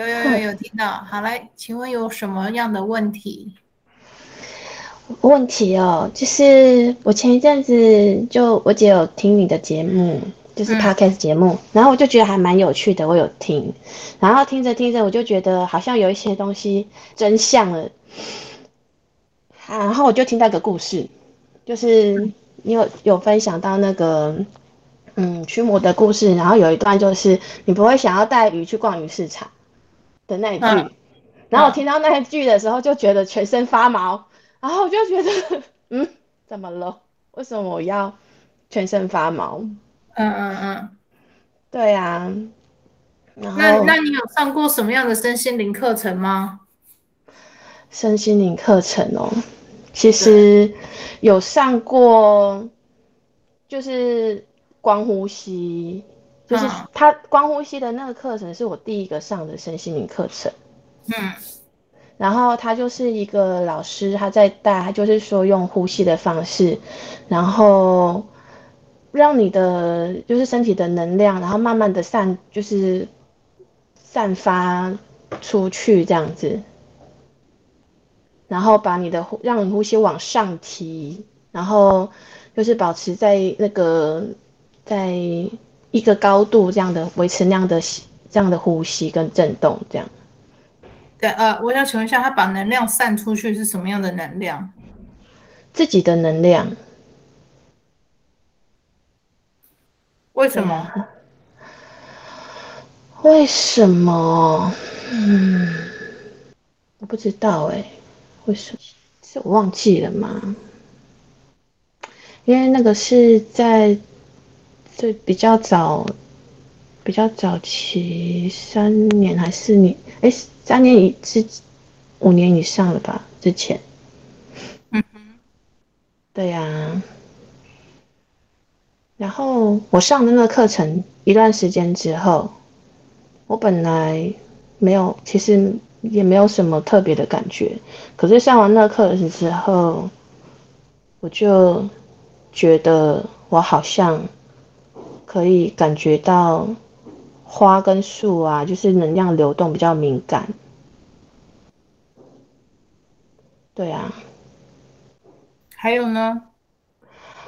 嗨，有有有有听到？好，来，请问有什么样的问题？问题哦，就是我前一阵子就我姐有听你的节目，就是 podcast 节目，嗯，然后我就觉得还蛮有趣的，我有听，然后听着听着我就觉得好像有一些东西真相了，然后我就听到一个故事，就是你有有分享到那个。嗯，驱魔的故事，然后有一段就是你不会想要带鱼去逛鱼市场的那一句，嗯、然后我听到那一句的时候就觉得全身发毛，然后我就觉得，嗯，怎么了？为什么我要全身发毛？嗯嗯嗯，对啊。那那你有上过什么样的身心灵课程吗？身心灵课程哦，其实有上过，就是。光呼吸，就是他光呼吸的那个课程是我第一个上的身心灵课程。嗯，然后他就是一个老师，他在带，他就是说用呼吸的方式，然后让你的就是身体的能量，然后慢慢的散，就是散发出去这样子，然后把你的呼，让你呼吸往上提，然后就是保持在那个。在一个高度这样的维持那样的这样的呼吸跟震动这样。对，呃，我想请问一下，他把能量散出去是什么样的能量？自己的能量。为什么？啊、为什么？嗯，我不知道哎、欸，为什么？是我忘记了吗？因为那个是在。对，比较早，比较早期，三年还是四年？哎，三年以之，五年以上了吧？之前，嗯哼，对呀、啊。然后我上的那个课程一段时间之后，我本来没有，其实也没有什么特别的感觉。可是上完那个课程之后，我就觉得我好像。可以感觉到花跟树啊，就是能量流动比较敏感。对啊。还有呢？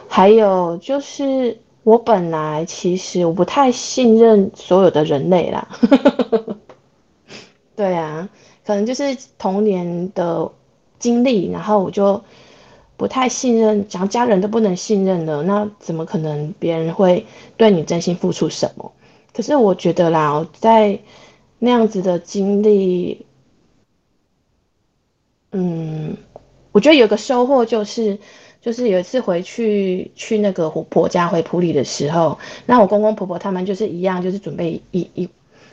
还有就是，我本来其实我不太信任所有的人类啦。对啊，可能就是童年的经历，然后我就。不太信任，讲家人都不能信任了，那怎么可能别人会对你真心付出什么？可是我觉得啦，在那样子的经历，嗯，我觉得有个收获就是，就是有一次回去去那个婆婆家回埔里的时候，那我公公婆婆他们就是一样，就是准备一一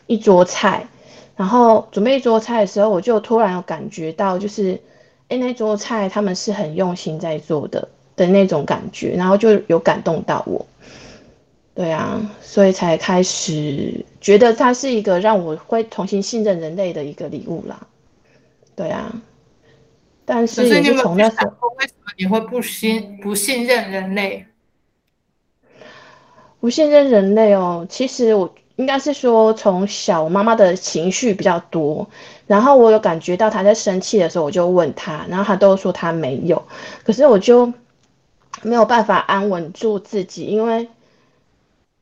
一桌菜，然后准备一桌菜的时候，我就突然有感觉到就是。哎，那桌菜他们是很用心在做的的那种感觉，然后就有感动到我。对啊，所以才开始觉得它是一个让我会重新信任人类的一个礼物啦。对啊，但是也是从那时候，为什么你会不信不信任人类？不信任人类哦，其实我。应该是说，从小我妈妈的情绪比较多，然后我有感觉到她在生气的时候，我就问她，然后她都说她没有，可是我就没有办法安稳住自己，因为，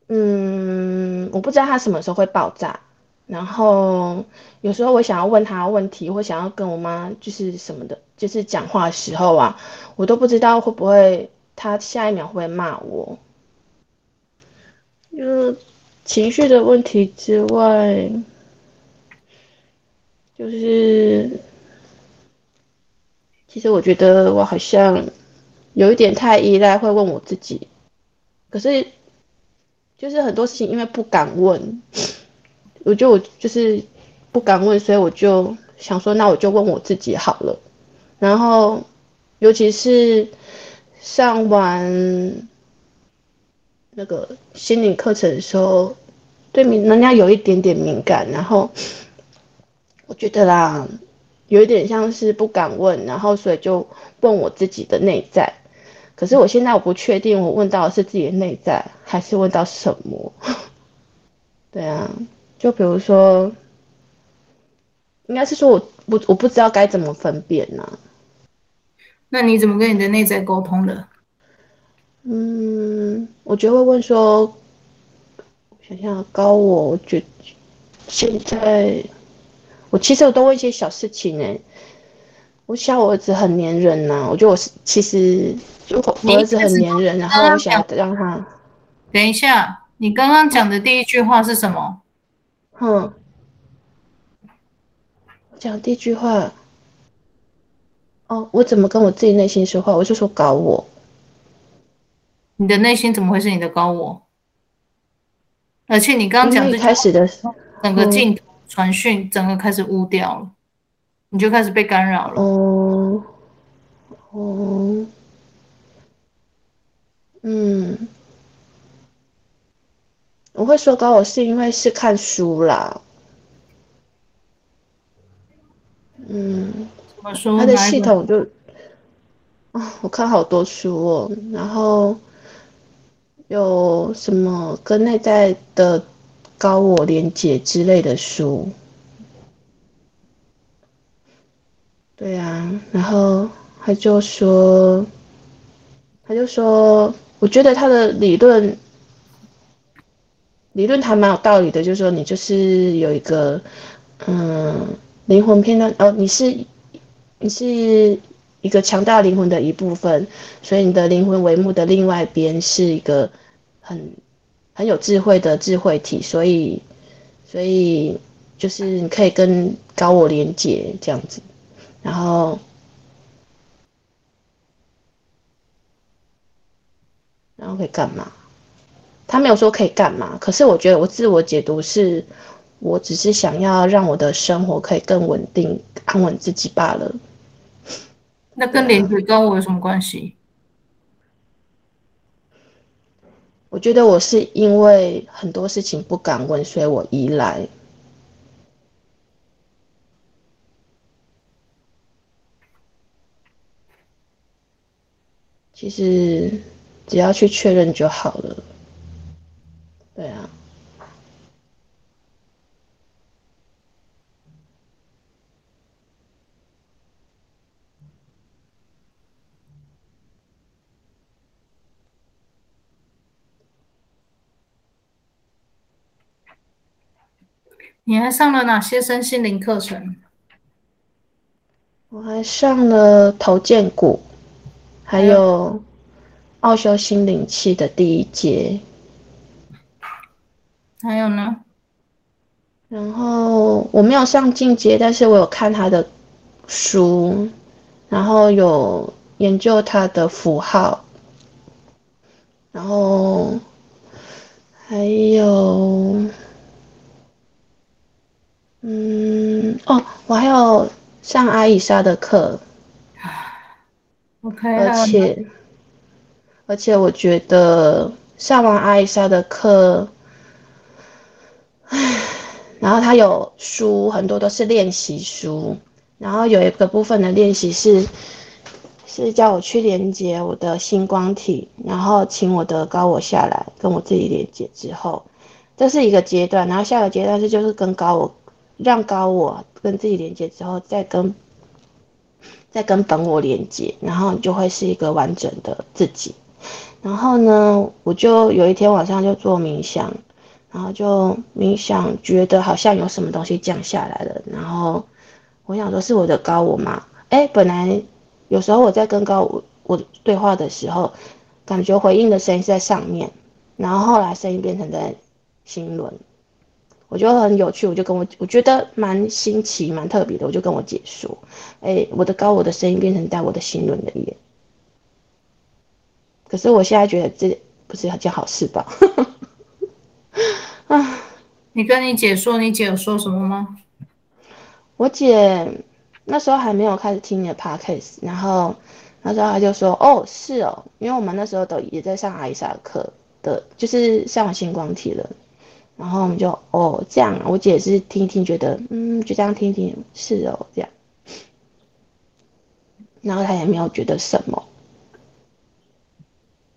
嗯，我不知道她什么时候会爆炸，然后有时候我想要问她问题，或想要跟我妈就是什么的，就是讲话的时候啊，我都不知道会不会她下一秒会骂我，就。情绪的问题之外，就是其实我觉得我好像有一点太依赖，会问我自己。可是就是很多事情因为不敢问，我就就是不敢问，所以我就想说，那我就问我自己好了。然后尤其是上完。那个心理课程的时候，对能量有一点点敏感，然后我觉得啦，有一点像是不敢问，然后所以就问我自己的内在。可是我现在我不确定，我问到的是自己的内在，还是问到什么？对啊，就比如说，应该是说我不我不知道该怎么分辨呢、那你怎么跟你的内在沟通的？嗯，我就会问说，想想高我，我觉得现在我其实我都问一些小事情哎。我想我儿子很粘人呐、啊，我觉得我是其实就我儿子很粘人，然后我想让他。等一下，你刚刚讲的第一句话是什么？哼，我讲第一句话。哦，我怎么跟我自己内心说话？我就说搞我。你的内心怎么会是你的高我？而且你刚刚讲的开始的时候，整个镜头传讯，整个开始污掉了。你就开始被干扰了。哦，哦，嗯，我会说高我是因为是看书啦。嗯，怎么说？他的系统就啊、哦，我看好多书哦，然后有什么跟内在的高我连接之类的书。对啊，然后他就说，他就说，我觉得他的理论，理论还蛮有道理的，就是说你就是有一个，嗯，灵魂片段哦，你是，你是一个强大灵魂的一部分，所以你的灵魂帷幕的另外一边是一个很很有智慧的智慧体，所以，所以就是你可以跟高我连接这样子。然后，然后可以干嘛？他没有说可以干嘛，可是我觉得我自我解读是，我只是想要让我的生活可以更稳定、安稳自己罢了。那跟连接高我有什么关系？我觉得我是因为很多事情不敢问，所以我依赖。其实只要去确认就好了，对啊。你还上了哪些身心灵课程？我还上了头荐骨。还有奥修心灵气的第一节，还有呢？然后我没有上进阶，但是我有看他的书，然后有研究他的符号，然后还有，嗯，哦，我还有上阿伊莎的课。Okay, 而且，而且我觉得上完阿伊莎的课，唉，然后他有书，很多都是练习书，然后有一个部分的练习是，是叫我去连接我的星光体，然后请我的高我下来跟我自己连接之后，这是一个阶段，然后下个阶段是就是跟高我，让高我跟自己连接之后再跟。再跟本我连接，然后你就会是一个完整的自己。然后呢，我就有一天晚上就做冥想，然后就冥想，觉得好像有什么东西降下来了。然后我想说，是我的高我吗？诶，本来有时候我在跟高我我对话的时候，感觉回应的声音是在上面，然后后来声音变成在心轮。我觉得很有趣，我就跟我我觉得蛮新奇、蛮特别的，我就跟我姐说：“哎、欸，我的高我的声音变成带我的心轮的耶。”可是我现在觉得这不是一件好事吧？啊！你跟你姐说，你姐有说什么吗？我姐那时候还没有开始听你的 podcast，然后那时候她就说：“哦，是哦，因为我们那时候都也在上阿伊莎课的，就是上完星光体了。”然后我们就哦这样，我姐是听一听觉得嗯，就这样听听是哦这样，然后她也没有觉得什么，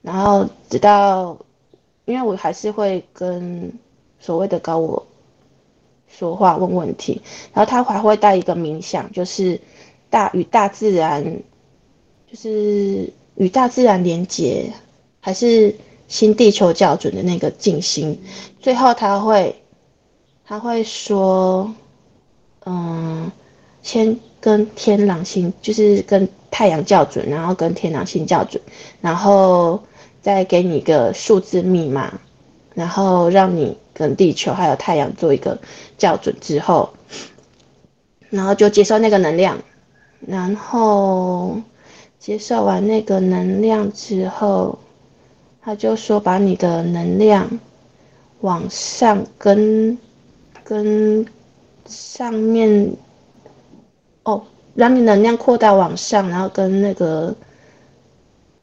然后直到因为我还是会跟所谓的高我说话问问题，然后他还会带一个冥想，就是大与大自然，就是与大自然连接，还是新地球校准的那个静心。最后他会他会说，嗯，先跟天狼星，就是跟太阳校准，然后跟天狼星校准，然后再给你一个数字密码，然后让你跟地球还有太阳做一个校准之后，然后就接受那个能量，然后接受完那个能量之后，他就说把你的能量往上跟跟上面哦，让你能量扩大往上，然后跟那个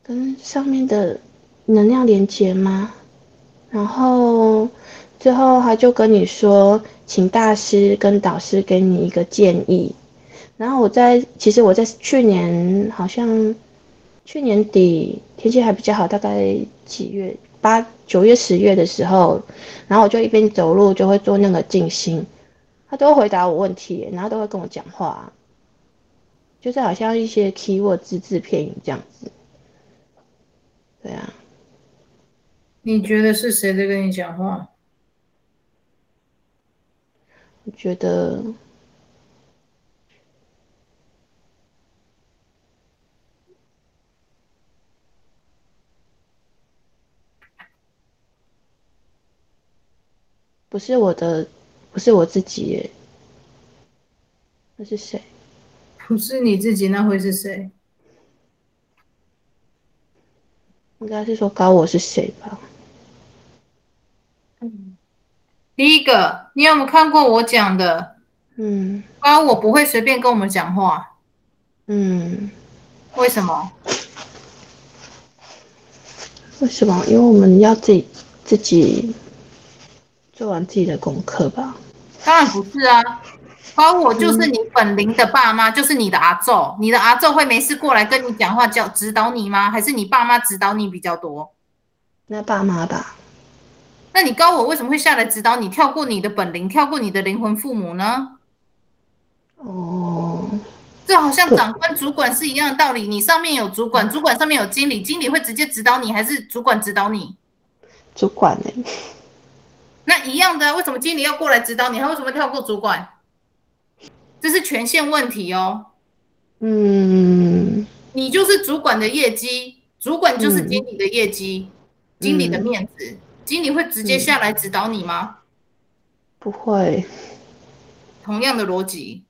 跟上面的能量连接吗？然后最后他就跟你说，请大师跟导师给你一个建议。然后我在其实我在去年好像去年底天气还比较好，大概几月八九月十月的时候，然后我就一边走路就会做那个静心，他都会回答我问题，然后都会跟我讲话，就是好像一些 keyword 只字片语这样子。对啊。你觉得是谁在跟你讲话？我觉得不是我的，不是我自己耶。那是谁？不是你自己，那会是谁？应该是说高我是谁吧？嗯，第一个，你有没有看过我讲的？嗯，高我不会随便跟我们讲话。嗯，为什么？为什么？因为我们要自己自己做完自己的功课吧。当然不是啊，高我就是你本灵的爸妈，嗯、就是你的阿祖。你的阿祖会没事过来跟你讲话，教指导你吗？还是你爸妈指导你比较多？那爸妈吧。那你高我为什么会下来指导你？跳过你的本灵，跳过你的灵魂父母呢？哦，这好像长官主管是一样的道理。你上面有主管，主管上面有经理，经理会直接指导你，还是主管指导你？主管呢？那一样的，为什么经理要过来指导你？他为什么跳过主管？这是权限问题哦。嗯，你就是主管的业绩，主管就是经理的业绩，嗯、经理的面子。嗯经理会直接下来指导你吗？不会。同样的逻辑。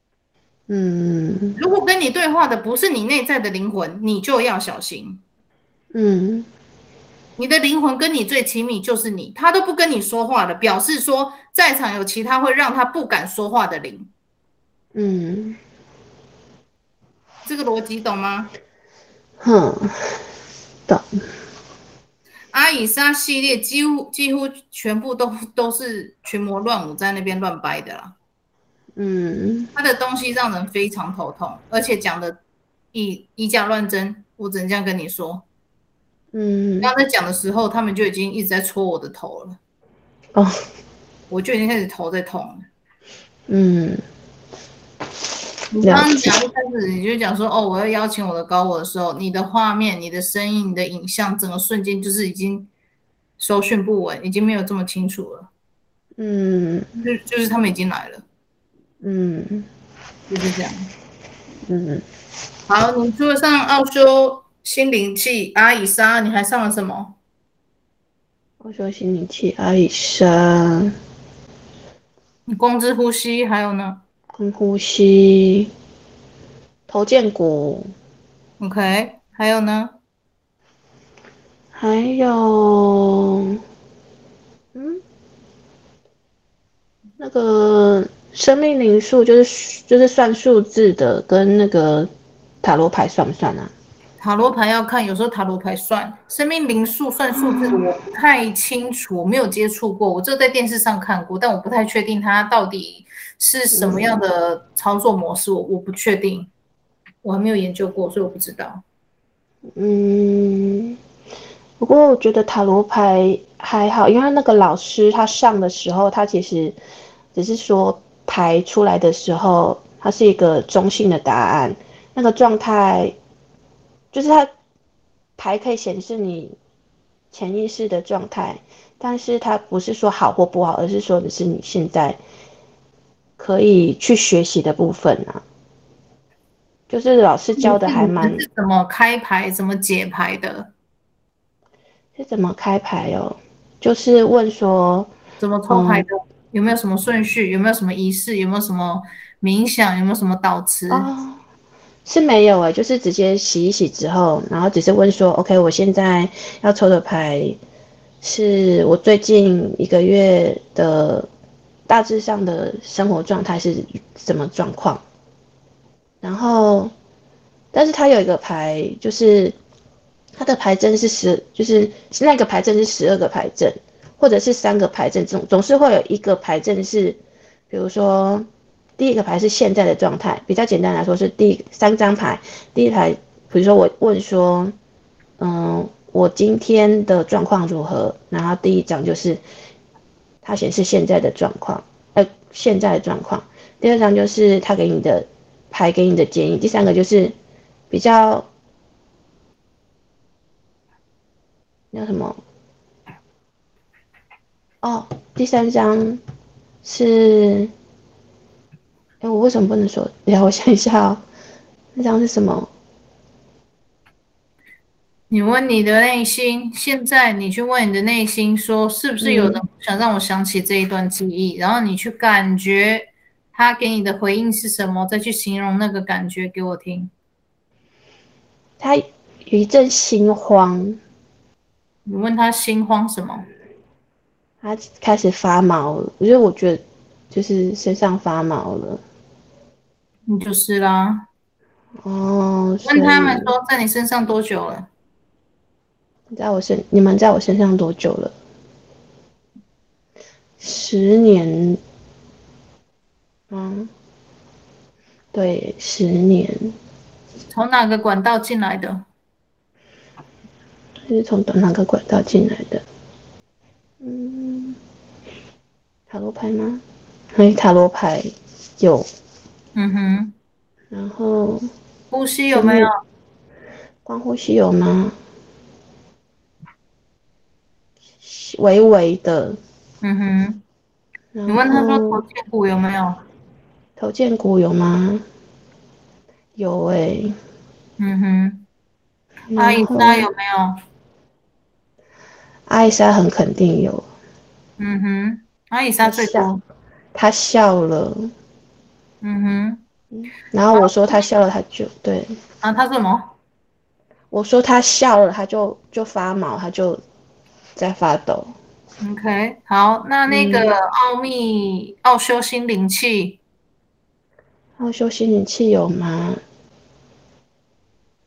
嗯。如果跟你对话的不是你内在的灵魂，你就要小心。嗯。你的灵魂跟你最亲密就是你，他都不跟你说话的，表示说在场有其他会让他不敢说话的灵。嗯。这个逻辑懂吗？哼，懂。阿以莎系列几乎几乎全部都都是群魔乱舞在那边乱掰的啦，嗯，他的东西让人非常头痛，而且讲的以以假乱真，我只能这样跟你说，嗯，刚才讲的时候，他们就已经一直在戳我的头了，哦，我就已经开始头在痛了，嗯。你刚刚讲一开始你就讲说哦，我要邀请我的高我的时候，你的画面、你的声音、你的影像，整个瞬间就是已经收讯不稳，已经没有这么清楚了。嗯，就就是他们已经来了。嗯，就是这样。嗯，好，你除了上奥修心灵气阿以莎，你还上了什么？我说心灵气阿以莎。你光之呼吸还有呢？深呼吸，头肩骨，OK，还有呢？还有，嗯，那个生命灵数就是就是算数字的，跟那个塔罗牌算不算啊？塔罗牌要看，有时候塔罗牌算，生命灵数算数字，我不太清楚，我没有接触过，我只有在电视上看过，但我不太确定它到底。是什么样的操作模式？我我不确定，我还没有研究过，所以我不知道。嗯，不过我觉得塔罗牌还好，因为那个老师他上的时候，他其实只是说牌出来的时候，它是一个中性的答案，那个状态就是它牌可以显示你潜意识的状态，但是它不是说好或不好，而是说的是你现在可以去学习的部分啊。就是老师教的还蛮。是怎么开牌、怎么解牌的？是怎么开牌哦？就是问说怎么抽牌的？嗯、有没有什么顺序？有没有什么仪式？有没有什么冥想？有没有什么导词？哦，是没有诶，就是直接洗一洗之后，然后只是问说：“OK，我现在要抽的牌是我最近一个月的大致上的生活状态是什么状况？”然后，但是他有一个牌，就是他的牌阵是十，就是那个牌阵是十二个牌阵，或者是三个牌阵，总总是会有一个牌阵是，比如说第一个牌是现在的状态，比较简单来说是第三张牌，第一排，比如说我问说，嗯，我今天的状况如何？然后第一张就是它显示现在的状况，呃，现在的状况，第二张就是他给你的。牌给你的建议，第三个就是比较那什么哦，第三张是哎，我为什么不能说？等下我想一下哦，那张是什么？你问你的内心，现在你去问你的内心，说是不是有人想让我想起这一段记忆？嗯、然后你去感觉。他给你的回应是什么？再去形容那个感觉给我听。他有一阵心慌。你问他心慌什么？他开始发毛了。我觉得，我觉得就是身上发毛了。你就是啦。哦。问他们说，在你身上多久了？在我身，你们在我身上多久了？十年。嗯，对，十年。从哪个管道进来的？是从哪个管道进来的？嗯，塔罗牌吗？哎，塔罗牌有。嗯哼。然后，呼吸有没有？光呼吸有吗？微微的。嗯哼。你问他说头肩骨有没有？头肩骨有吗？有哎、欸。嗯哼。阿伊莎有没有？阿伊莎很肯定有。嗯哼。阿伊莎最多。他笑了。嗯哼。然后我说他笑了，他就对。啊，他什么？我说他笑了，他就就发毛，他就在发抖。OK，好，那那个奥秘、嗯、奥修心灵气。奥修心灵器有吗？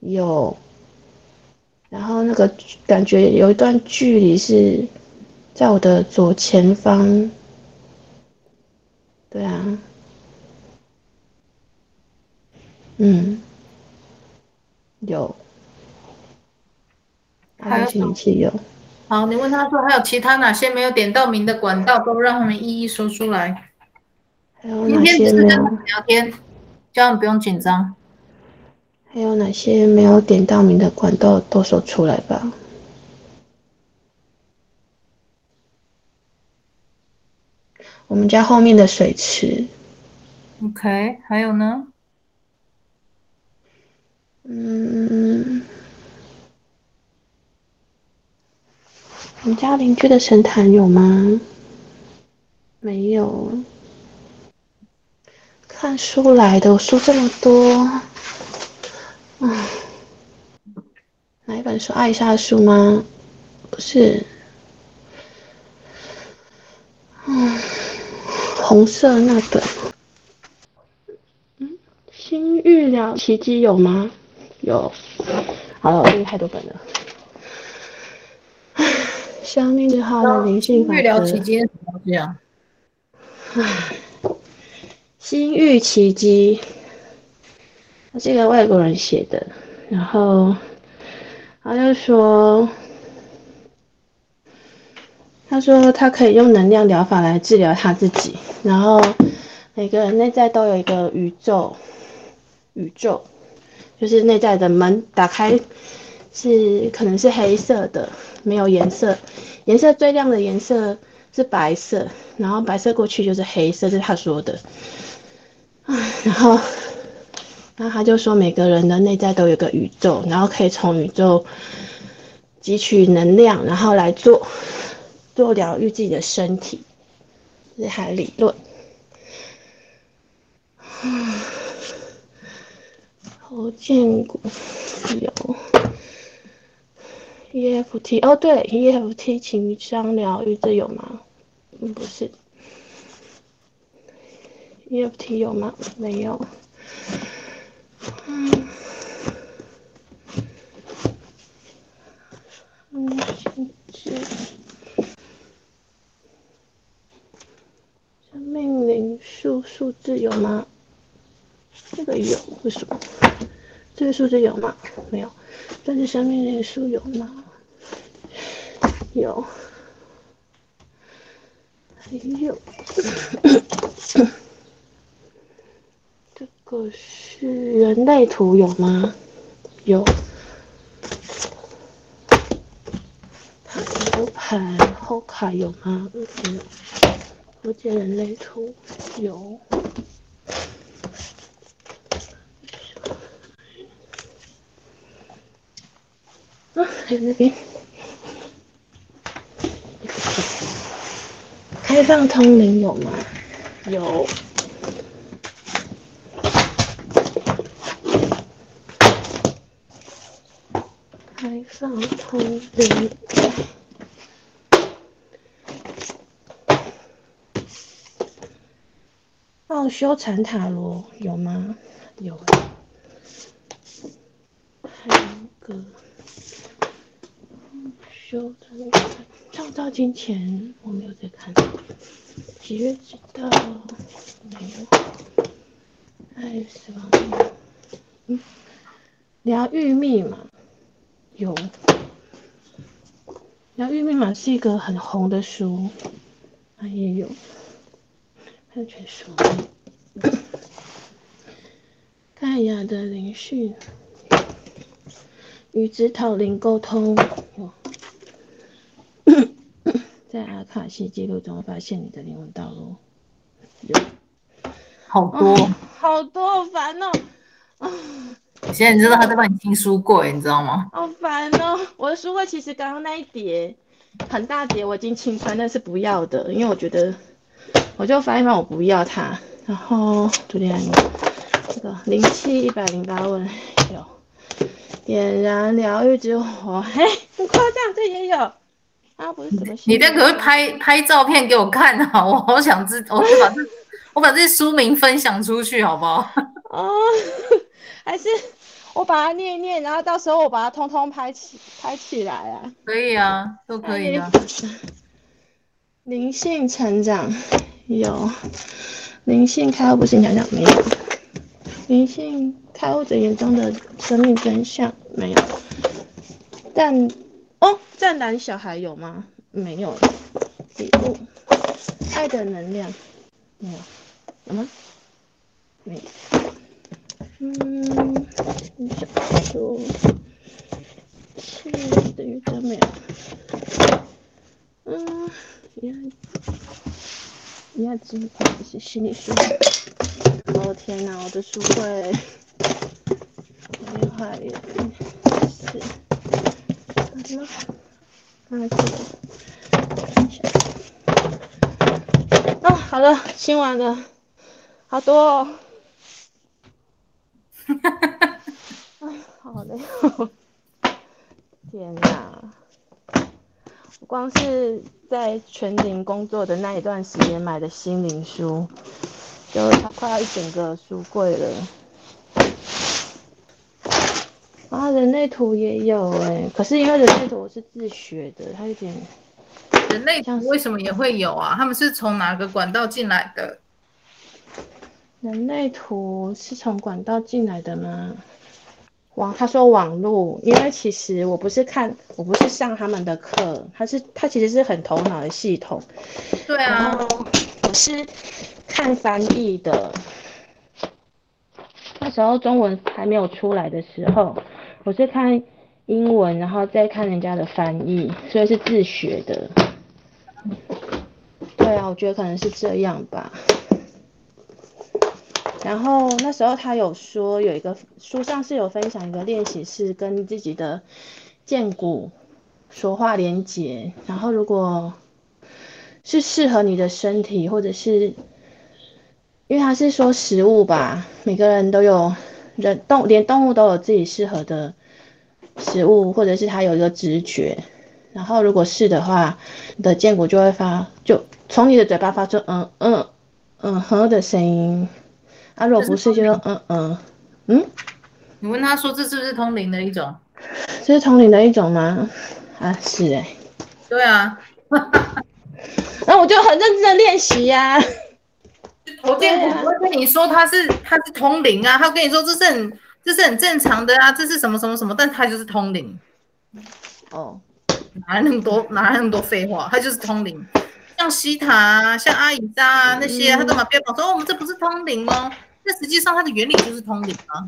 有。然后那个感觉有一段距离是在我的左前方。对啊。嗯。有。奥修心灵气有。好，你问他说还有其他哪些没有点到名的管道，都让他们一一说出来。还有哪些没有？聊天，这样不用紧张。还有哪些没有点到名的管道都说出来吧。我们家后面的水池。OK，还有呢？嗯，我们家邻居的神坛有吗？没有。看书来的，我书这么多，嗯，哪一本书？艾莎的书吗？不是，嗯，红色那本，嗯，新预料奇迹有吗？有，好了，我这个太多本了。唉，生命之号的灵性法则。预料奇迹什么东西啊？唉。心欲奇迹，他是一个外国人写的，然后他就说，他说他可以用能量疗法来治疗他自己，然后每个人内在都有一个宇宙，宇宙就是内在的门打开是可能是黑色的，没有颜色，颜色最亮的颜色是白色，然后白色过去就是黑色，是他说的。然后，然后他就说每个人的内在都有个宇宙，然后可以从宇宙汲取能量，然后来做做疗愈自己的身体，这是他的理论。嗯，侯建国有 EFT 哦，对，EFT 情商疗愈这有吗？不是，EFT 有吗？没有。嗯，是生命灵数数字有吗？这个有，为什么？这个数字有吗？没有。但是生命灵数有吗？有。还有，这个是人类图有吗？有。塔罗牌后卡有吗？有。我见人类图有。啊，还有那边，开放通灵有吗？有。开放通灵。奥修禅塔罗有吗？有一个。就创造金钱，我没有在看。几月几号？没有。爱死亡。嗯。疗愈密码有。疗愈密码是一个很红的书，它也有。还有全书。盖亚的灵讯。与指导灵沟通有。在阿卡西记录中发现你的灵魂道路，有好多、哦、好多，好烦哦！现在你知道他在帮你清书柜，你知道吗？好烦哦！我的书柜其实刚刚那一叠很大叠，我已经清出来，那是不要的，因为我觉得我就翻一翻我不要它。然后昨天这个零七一百零八问有点燃疗愈之火，嘿，很夸张，这也有。啊、不是怎么写？你这可不可以拍拍照片给我看啊？我 好想知，我把这我把这些书名分享出去，好不好？哦，还是我把它念一念，然后到时候我把它通通拍起拍起来啊？可以啊，都可以啊。灵性成长有，灵性开悟不是你讲讲没有？灵性开悟者眼中的生命真相没有，但。哦，湛蓝小孩有吗？没有。礼物，爱的能量，没有。有吗？没有。嗯，小说，七的宇宙没有。嗯，你看，你要知道这些心理书。哦天哪，我的书柜，厉害耶！是。嗯，嗯，哦，好了，清完了，好多哦。哈哈哈。好累哦。天哪！我光是在全龄工作的那一段时间买的心灵书，就快要一整个书柜了。啊，人类图也有哎、欸，可是因为人类图我是自学的，它有点。人类图为什么也会有啊？他们是从哪个管道进来的？人类图是从管道进来的吗？网，他说网络，因为其实我不是看，我不是上他们的课，他是他其实是很头脑的系统。对啊，我是看翻译的。那时候中文还没有出来的时候，我是看英文，然后再看人家的翻译，所以是自学的。对啊，我觉得可能是这样吧。然后那时候他有说，有一个书上是有分享一个练习，是跟自己的荐骨说话连接。然后如果是适合你的身体，或者是因为他是说食物吧，每个人都有人动，连动物都有自己适合的食物，或者是它有一个直觉。然后如果是的话，你的荐骨就会发，就从你的嘴巴发出嗯嗯嗯哼的声音。啊，如果不是就说嗯嗯嗯。你问他说这是不是通灵的一种？这是通灵的一种吗？啊，是哎、欸。对啊。那我就很认真的练习呀。我见我不会跟你说他是他是通灵啊，他跟你说这是很这是很正常的啊，这是什么什么什么，但他就是通灵。哦。哪来那么多哪来那么多废话？他就是通灵。像西塔啊，像阿姨扎啊那些，他干嘛标榜说、哦、我们这不是通灵哦？那实际上它的原理就是通灵啊，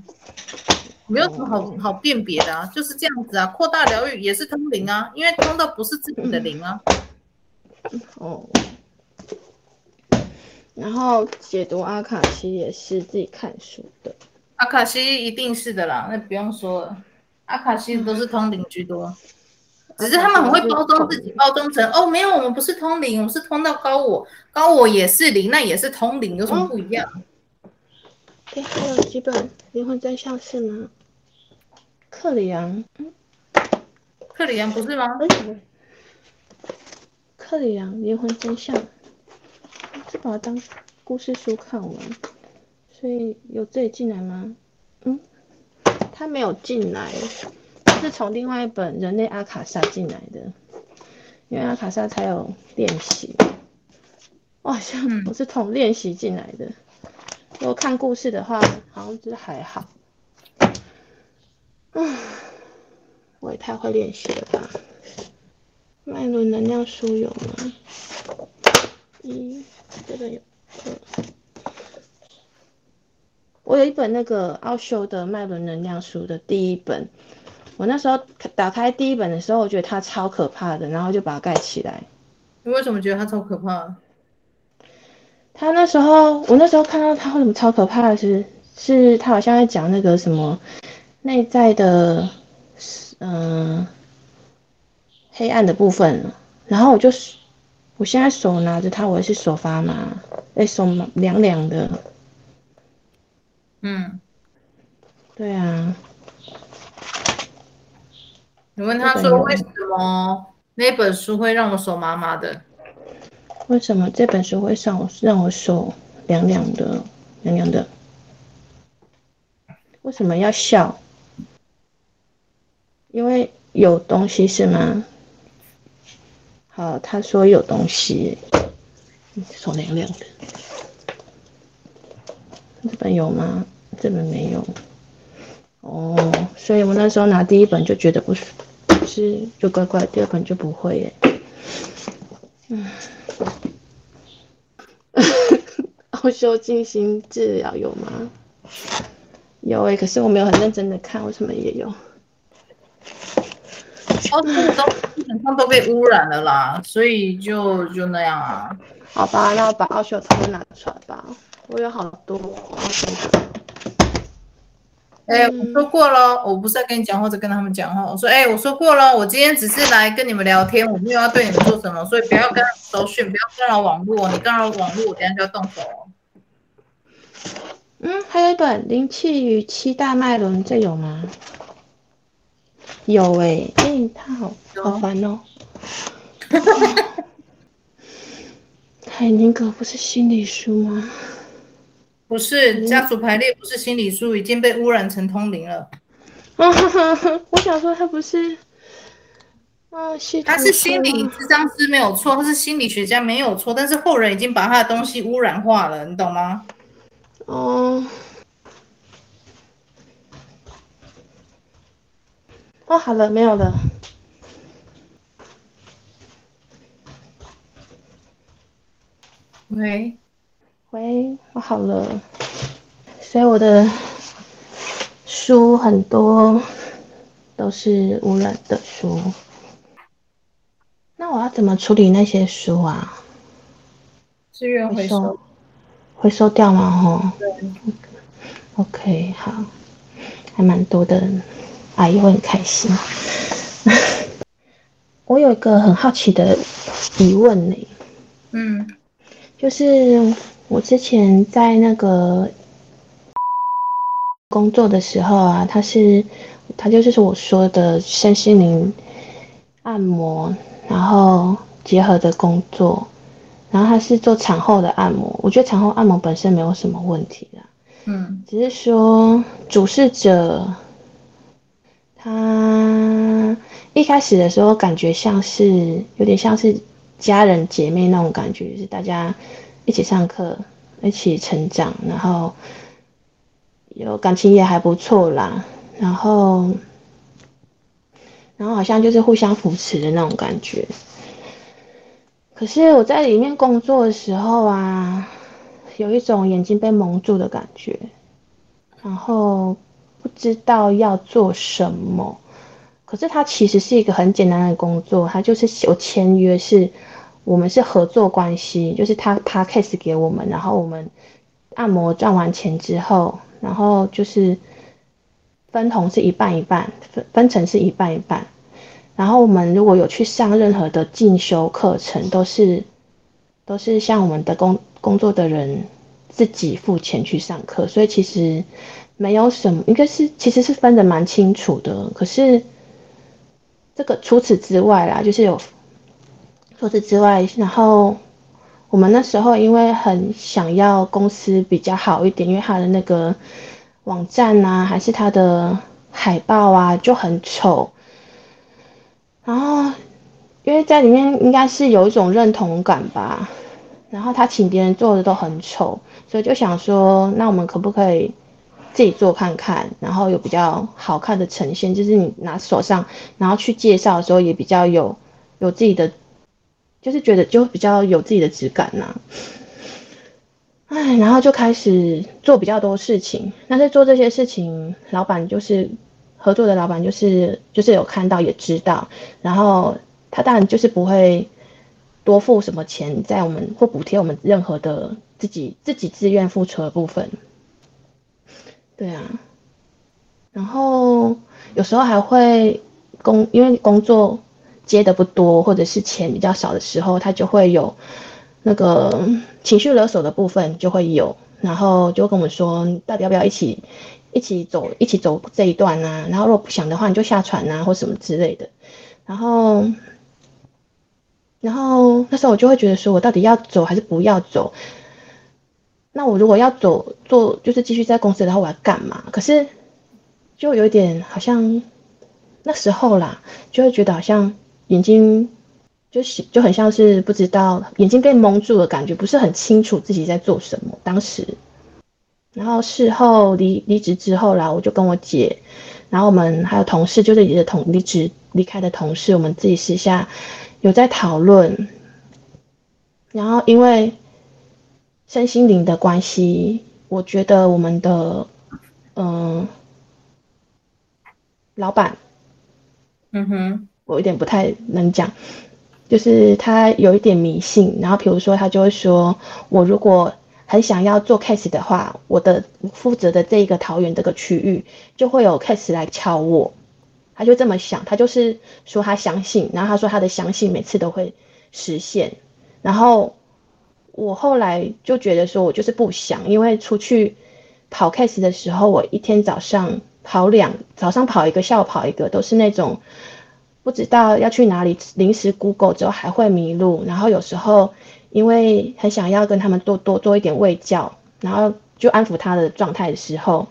没有什么好好辨别的啊，就是这样子啊。扩大疗愈也是通灵啊，因为通到不是自己的灵啊。哦。然后解读阿卡西也是自己看书的。阿卡西一定是的啦，那不用说了，阿卡西都是通灵居多。只是他们很会包装自己，包装成哦，没有，我们不是通灵，我们是通到高我，高我也是灵，那也是通灵，有什么不一样？对、哦，还有几本灵魂真相是吗？克里昂，嗯，克里昂不是吗？克里昂灵魂真相，就把它当故事书看完，所以有自己进来吗？嗯，他没有进来。是从另外一本《人类阿卡莎》进来的，因为阿卡莎才有练习。哇，像我是从练习进来的。如果看故事的话，好像就是还好。嗯，我也太会练习了吧？脉轮能量书有吗？一，这个有。我有一本那个奥修的脉轮能量书的第一本。我那时候打开第一本的时候，我觉得它超可怕的，然后就把它盖起来。你为什么觉得它超可怕？他那时候，我那时候看到他为什么超可怕的是，是他好像在讲那个什么内在的，嗯、呃，黑暗的部分。然后我就，我现在手拿着它，我也是手发麻，哎，手凉凉的。嗯，对啊。你问他说为什么那本书会让我手麻麻的？为什么这本书会让我让我手凉凉的、凉凉的？为什么要笑？因为有东西是吗？好，他说有东西，手凉凉的。这本有吗？这本没有。哦，所以我那时候拿第一本就觉得不是，不是就怪怪，第二本就不会耶。嗯，奥修静心治疗有吗？有诶，可是我没有很认真的看，为什么也有？哦，这个都基本上都被污染了啦，所以就就那样啊。好吧，那我把奥修他们拿出来吧，我有好多奥修哎、欸，我说过了，我不是在跟你讲或者跟他们讲话。我说，哎、欸，我说过了，我今天只是来跟你们聊天，我没有要对你们做什么，所以不要跟搜讯，不要干扰网络。你干扰网络，我等下就要动手。嗯，还有一本《灵气与七大脉轮》，这有吗？有哎、欸，哎、欸，他好好烦哦。海宁格不是心理书吗？不是家族排列，不是心理书，已经被污染成通灵了。我想说他不是，啊，他是心理咨商师没有错，他是心理学家没有错，但是后人已经把他的东西污染化了，你懂吗？哦，哦，好了，没有了。喂。喂，我好了。所以我的书很多都是污染的书。那我要怎么处理那些书啊？资源回收，回收，掉吗？吼。对。OK，好，还蛮多的，阿姨会很开心。我有一个很好奇的疑问呢。嗯。就是我之前在那个工作的时候啊，他是，他就是我说的身心灵按摩，然后结合的工作，然后他是做产后的按摩。我觉得产后按摩本身没有什么问题的，嗯，只是说主事者他一开始的时候感觉像是有点像是。家人姐妹那种感觉，就是大家一起上课，一起成长，然后有感情也还不错啦，然后，然后好像就是互相扶持的那种感觉。可是我在里面工作的时候啊，有一种眼睛被蒙住的感觉，然后不知道要做什么。可是它其实是一个很简单的工作，它就是有签约是。我们是合作关系，就是他他 case 给我们，然后我们按摩赚完钱之后，然后就是分红是一半一半，分分成是一半一半。然后我们如果有去上任何的进修课程，都是都是像我们的工工作的人自己付钱去上课，所以其实没有什么，应该是其实是分得蛮清楚的。可是这个除此之外啦，就是有。除此之外，然后我们那时候因为很想要公司比较好一点，因为他的那个网站啊，还是他的海报啊就很丑。然后因为在里面应该是有一种认同感吧，然后他请别人做的都很丑，所以就想说，那我们可不可以自己做看看，然后有比较好看的呈现，就是你拿手上，然后去介绍的时候也比较有有自己的。就是觉得就比较有自己的质感呐、啊，哎，然后就开始做比较多事情。那在做这些事情，老板就是合作的老板，就是就是有看到也知道，然后他当然就是不会多付什么钱在我们或补贴我们任何的自己自己自愿付出的部分。对啊，然后有时候还会工，因为工作。接的不多，或者是钱比较少的时候，他就会有那个情绪勒索的部分就会有，然后就跟我们说，到底要不要一起一起走，一起走这一段啊？然后如果不想的话，你就下船啊，或什么之类的。然后，然后那时候我就会觉得说，我到底要走还是不要走？那我如果要走，做就是继续在公司的话，我要干嘛？可是就有点好像那时候啦，就会觉得好像。眼睛就是就很像是不知道，眼睛被蒙住的感觉，不是很清楚自己在做什么。当时，然后事后离离职之后啦，我就跟我姐，然后我们还有同事，就是你的同离职离开的同事，我们自己私下有在讨论。然后因为身心灵的关系，我觉得我们的嗯老板，嗯哼。我有点不太能讲，就是他有一点迷信，然后比如说他就会说，我如果很想要做 case 的话，我的负责的这一个桃园这个区域就会有 case 来敲我，他就这么想，他就是说他相信，然后他说他的相信每次都会实现，然后我后来就觉得说我就是不想，因为出去跑 case 的时候，我一天早上跑两，早上跑一个，下午跑一个，都是那种。不知道要去哪里，临时 Google 之后还会迷路，然后有时候因为很想要跟他们多多做一点喂教，然后就安抚他的状态的时候，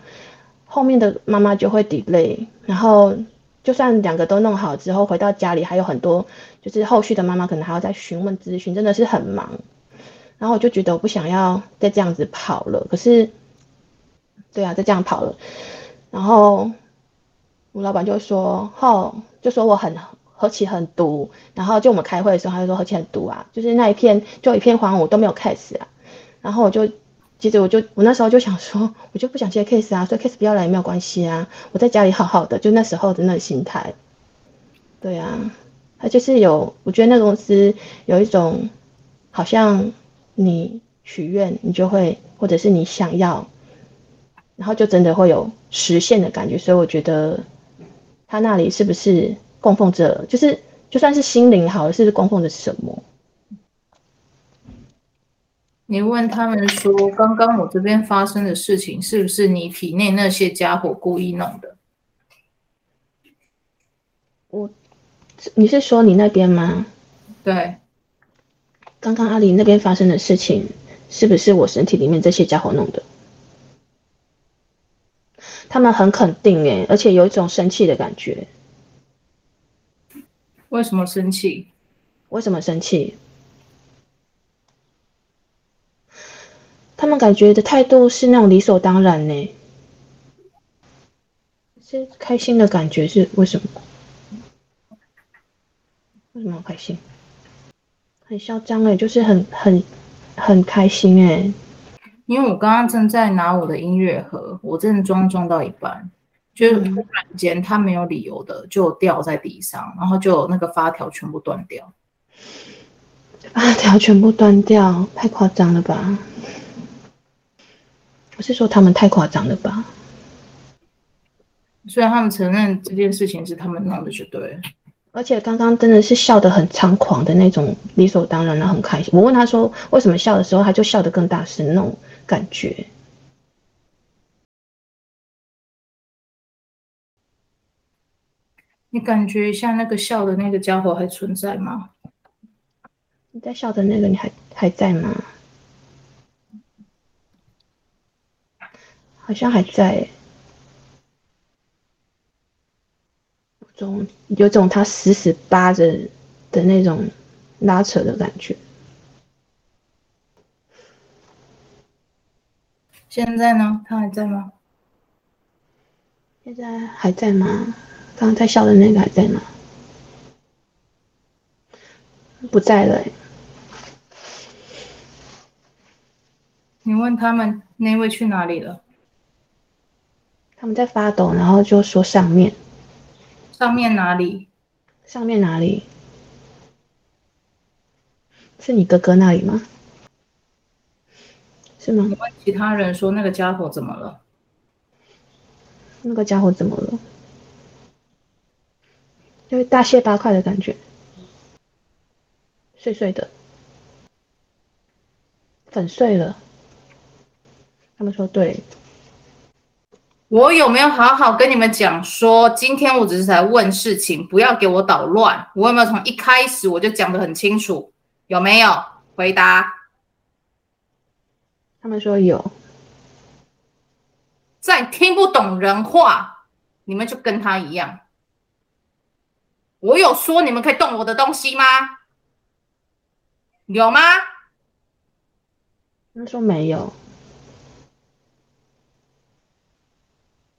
后面的妈妈就会 delay，然后就算两个都弄好之后，回到家里还有很多，就是后续的妈妈可能还要再询问咨询，真的是很忙。然后我就觉得我不想要再这样子跑了，可是，对啊，再这样跑了，然后我老板就说：“哦。”就说我很何其很毒，然后就我们开会的时候，他就说何其很毒啊，就是那一片就一片荒芜都没有 case 啊，然后我就接着我就我那时候就想说，我就不想接 case 啊，所以 case 不要来也没有关系啊，我在家里好好的，就那时候的那个心态。对啊，他就是有，我觉得那公司有一种，好像你许愿，你就会，或者是你想要，然后就真的会有实现的感觉，所以我觉得他那里是不是供奉着，就是就算是心灵好了，是不是供奉着什么？你问他们说，刚刚我这边发生的事情，是不是你体内那些家伙故意弄的？我。你是说你那边吗？对，刚刚阿里那边发生的事情，是不是我身体里面这些家伙弄的？他们很肯定诶，而且有一种生气的感觉。为什么生气？为什么生气？他们感觉的态度是那种理所当然呢？是开心的感觉是为什么？为什么开心？很嚣张哎，就是很很很开心哎。因为我刚刚正在拿我的音乐盒，我正在装装到一半，就突然间它没有理由的就掉在地上，然后就那个发条全部断掉。发条全部断掉，太夸张了吧？我是说他们太夸张了吧？虽然他们承认这件事情是他们弄的，就对。而且刚刚真的是笑得很猖狂的那种，理所当然的很开心。我问他说为什么笑的时候，他就笑得更大声那种感觉。你感觉一下那个笑的那个家伙还存在吗？你在笑的那个你还还在吗？好像还在。种有种他死死扒着的那种拉扯的感觉。现在呢？他还在吗？现在还在吗？刚刚在笑的那个还在吗？不在了。你问他们那位去哪里了？他们在发抖，然后就说上面。上面哪里？上面哪里？是你哥哥那里吗？是吗？你问其他人说那个家伙怎么了？那个家伙怎么了？就是大卸八块的感觉，碎碎的，粉碎了。他们说对。我有没有好好跟你们讲说，今天我只是在问事情，不要给我捣乱。我有没有从一开始我就讲得很清楚？有没有？回答。他们说有。在听不懂人话，你们就跟他一样。我有说你们可以动我的东西吗？有吗？他们说没有。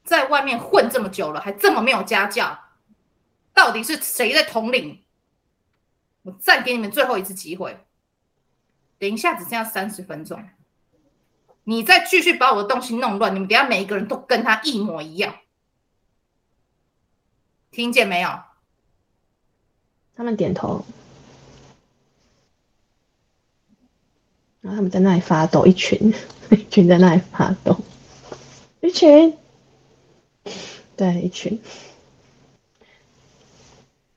在外面混这么久了，还这么没有家教，到底是谁在统领？我再给你们最后一次机会，等一下只剩下三十分钟，你再继续把我的东西弄乱，你们等下每一个人都跟他一模一样，听见没有？他们点头，然后他们在那里发抖，一群 一群在那里发抖，一群。对，一群。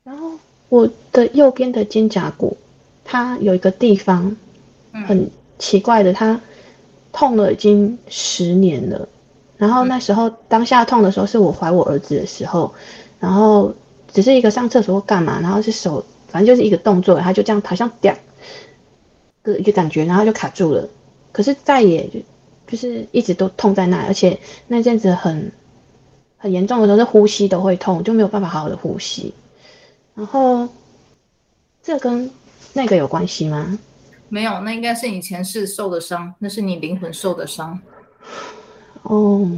然后我的右边的肩胛骨，它有一个地方很奇怪的，它痛了已经十年了。然后那时候当下痛的时候，是我怀我儿子的时候，然后只是一个上厕所或干嘛，然后是手，反正就是一个动作，它就这样好像掉的一个感觉，然后就卡住了。可是再也就就是一直都痛在那，而且那阵子很。很严重的时候，是呼吸都会痛，就没有办法好好的呼吸。然后，这跟那个有关系吗？没有，那应该是你前世受的伤，那是你灵魂受的伤。哦，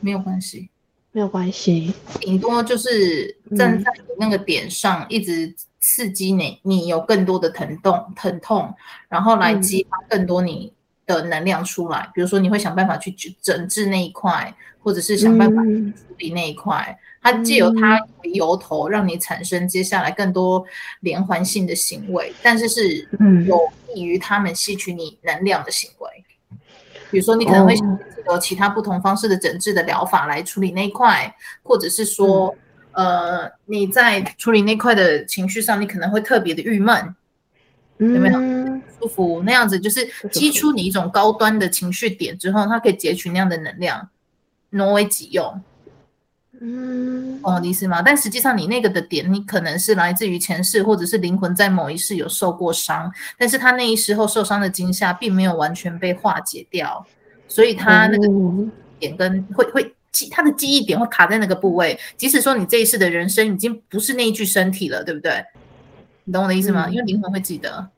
没有关系，没有关系，顶多就是站在你那个点上，一直刺激你，嗯、你有更多的疼痛，疼痛，然后来激发更多你的能量出来，比如说你会想办法去整治那一块，或者是想办法去处理那一块，嗯、它借由它为由头，让你产生接下来更多连环性的行为，但是是有利于他们吸取你能量的行为。比如说，你可能会想有其他不同方式的整治的疗法来处理那一块，或者是说，嗯、呃，你在处理那块的情绪上，你可能会特别的郁闷。有没有舒服？那样子就是激出你一种高端的情绪点之后，它可以截取那样的能量，挪为己用。嗯，懂我的意思吗？但实际上，你那个的点，你可能是来自于前世，或者是灵魂在某一世有受过伤，但是他那一时候受伤的惊吓并没有完全被化解掉，所以他那个点跟会会记他的记忆点会卡在那个部位。即使说你这一世的人生已经不是那一具身体了，对不对？你懂我的意思吗？嗯、因为灵魂会记得。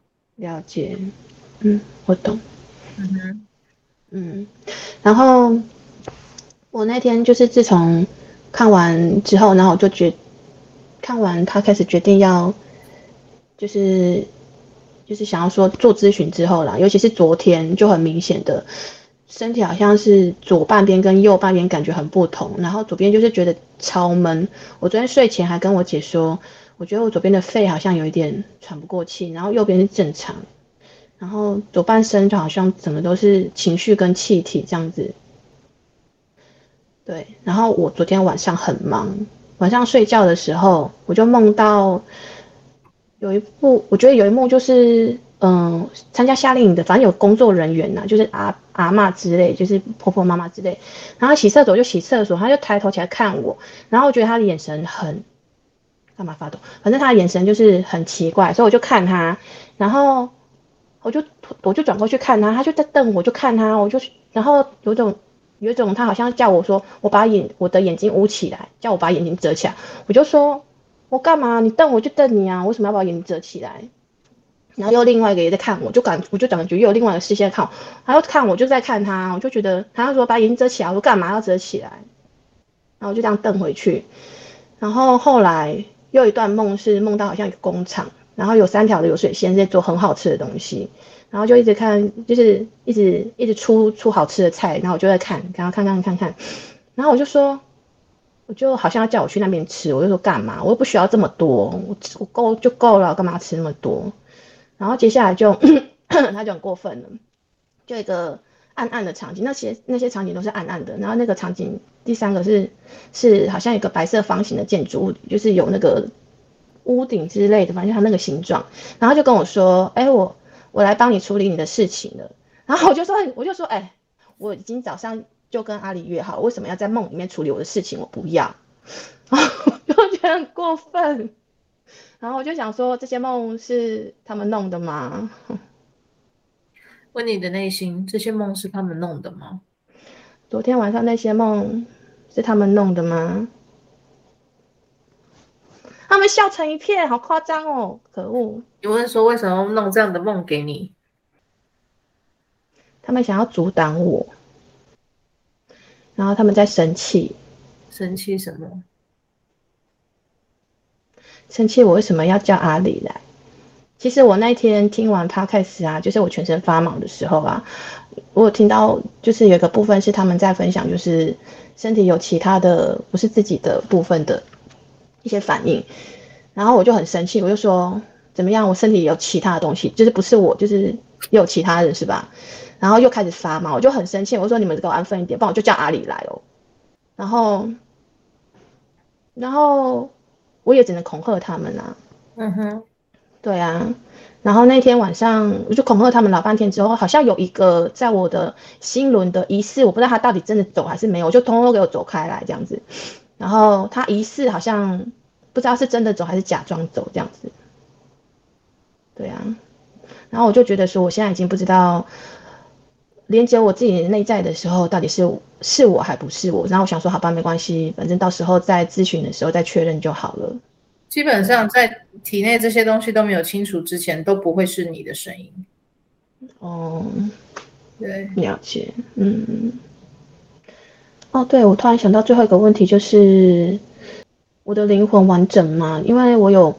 了解，嗯，我懂。嗯哼，嗯，然后我那天就是自从看完之后，然后我就决看完他开始决定要，就是就是想要说做咨询之后啦，尤其是昨天就很明显的，身体好像是左半边跟右半边感觉很不同，然后左边就是觉得超闷。我昨天睡前还跟我姐说。我觉得我左边的肺好像有一点喘不过气，然后右边是正常，然后左半身就好像整个都是情绪跟气体这样子。对，然后我昨天晚上很忙，晚上睡觉的时候我就梦到有一幕，我觉得有一幕就是嗯，参加夏令营的，反正有工作人员呐、就是阿阿嬷之类，就是婆婆妈妈之类，然后洗厕所就洗厕所，他就抬头起来看我，然后我觉得他的眼神很。干嘛发抖？反正他的眼神就是很奇怪，所以我就看他，然后我就我就转过去看他，他就在瞪我，就看他，我就然后有种有种他好像叫我说，我把眼我的眼睛捂起来，叫我把眼睛遮起来，我就说我干嘛？你瞪我就瞪你啊，为什么要把眼睛遮起来？然后又另外一个也在看我，就感 我就感觉又有另外一个视线看我，他又看我就在看他，我就觉得他要说把眼睛遮起来，我说干嘛要遮起来？然后我就这样瞪回去，然后后来。又一段梦是梦到好像一个工厂，然后有三条流水线在做很好吃的东西，然后就一直看，就是一直一直出出好吃的菜，然后我就在看，然后看看看看，然后我就说，我就好像要叫我去那边吃，我就说干嘛？我又不需要这么多，我我够就够了，干嘛吃那么多？然后接下来就 他就很过分了，就一个。暗暗的场景，那些那些场景都是暗暗的。然后那个场景，第三个是是好像一个白色方形的建筑物，就是有那个屋顶之类的，反正它那个形状。然后就跟我说：“哎、我我来帮你处理你的事情了。”然后我就说：“我就说，哎、我已经早上就跟阿里约好，为什么要在梦里面处理我的事情？我不要。”然后我就觉得很过分。然后我就想说，这些梦是他们弄的吗？问你的内心，这些梦是他们弄的吗？昨天晚上那些梦是他们弄的吗？他们笑成一片，好夸张哦！可恶！你问说为什么要弄这样的梦给你？他们想要阻挡我，然后他们在生气。生气什么？生气我为什么要叫阿里来？其实我那天听完 Podcast 啊，就是我全身发毛的时候啊，我有听到就是有一个部分是他们在分享，就是身体有其他的不是自己的部分的一些反应，然后我就很生气，我就说怎么样，我身体有其他的东西，就是不是我，就是有其他人是吧？然后又开始发毛，我就很生气，我说你们给我安分一点，不然我就叫阿里来哦。然后，然后我也只能恐吓他们啊。嗯哼。对啊，然后那天晚上我就恐吓他们老半天之后，好像有一个在我的心轮的仪式，我不知道他到底真的走还是没有，我就通通给我走开来这样子。然后他疑似好像不知道是真的走还是假装走这样子。对啊，然后我就觉得说，我现在已经不知道连接我自己内在的时候到底是是我还不是我。然后我想说，好吧，没关系，反正到时候在咨询的时候再确认就好了。基本上在体内这些东西都没有清除之前，都不会是你的声音。哦，对，了解。嗯，哦，对，我突然想到最后一个问题，就是我的灵魂完整吗？因为我有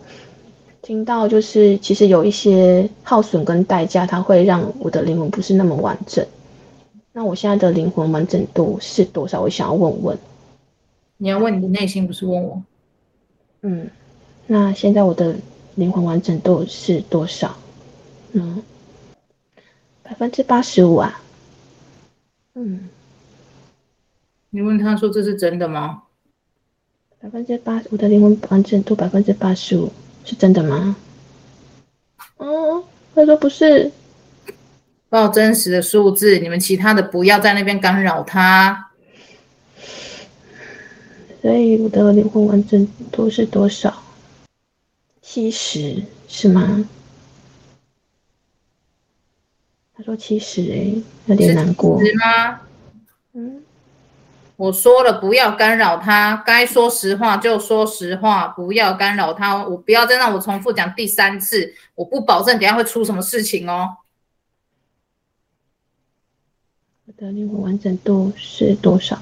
听到就是其实有一些耗损跟代价，它会让我的灵魂不是那么完整。那我现在的灵魂完整度是多少？我想要问问。你要问你的内心，不是问我。嗯，那现在我的灵魂完整度是多少？嗯，百分之八十五啊。嗯，你问他说这是真的吗？百分之八，我的灵魂完整度百分之八十五，是真的吗？哦，他说不是。报真实的数字，你们其他的不要在那边干扰他。所以我的灵魂完整度是多少？七十是吗？他说七十，哎，有点难过。是吗？嗯，我说了不要干扰他，该说实话就说实话，不要干扰他。我不要再让我重复讲第三次，我不保证等下会出什么事情哦。我的灵魂完整度是多少？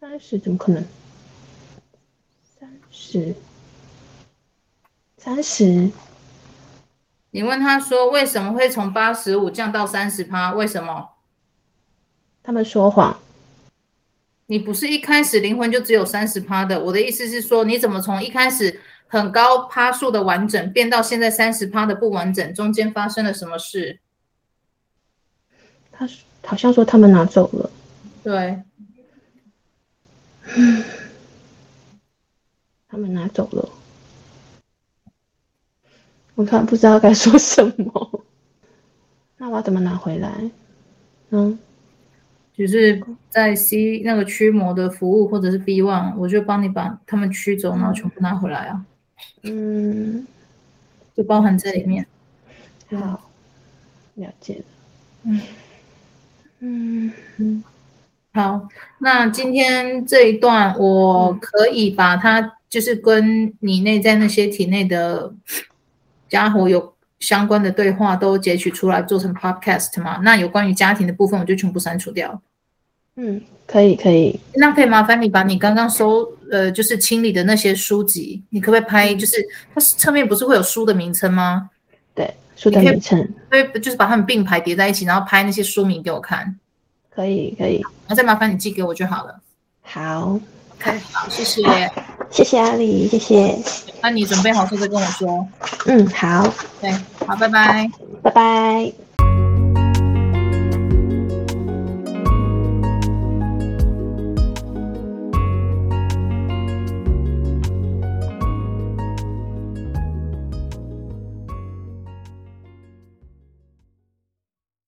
三十？怎么可能？三十？三十？你问他说为什么会从八十五降到三十趴？为什么？他们说谎。你不是一开始灵魂就只有三十趴的？我的意思是说，你怎么从一开始很高趴数的完整变到现在三十趴的不完整？中间发生了什么事？他好像说他们拿走了。对。嗯。他们拿走了。我突然不知道该说什么。那我要怎么拿回来？嗯。就是在 C 那个驱魔的服务，或者是 B one，我就帮你把他们驱走，然后全部拿回来啊。嗯。就包含在里面。好。了解了。嗯。嗯嗯，好，那今天这一段我可以把它就是跟你内在那些体内的家伙有相关的对话都截取出来做成 podcast 吗？那有关于家庭的部分我就全部删除掉。嗯，可以可以。那可以麻烦你把你刚刚收呃就是清理的那些书籍，你可不可以拍？就是它侧面不是会有书的名称吗？对。书的名称，对，就是把它们并排叠在一起，然后拍那些书名给我看。可以，可以。那再麻烦你寄给我就好了。好，OK，好，谢谢，谢谢阿里，谢谢。那你准备好后再跟我说。嗯，好。对，好，拜拜，拜拜。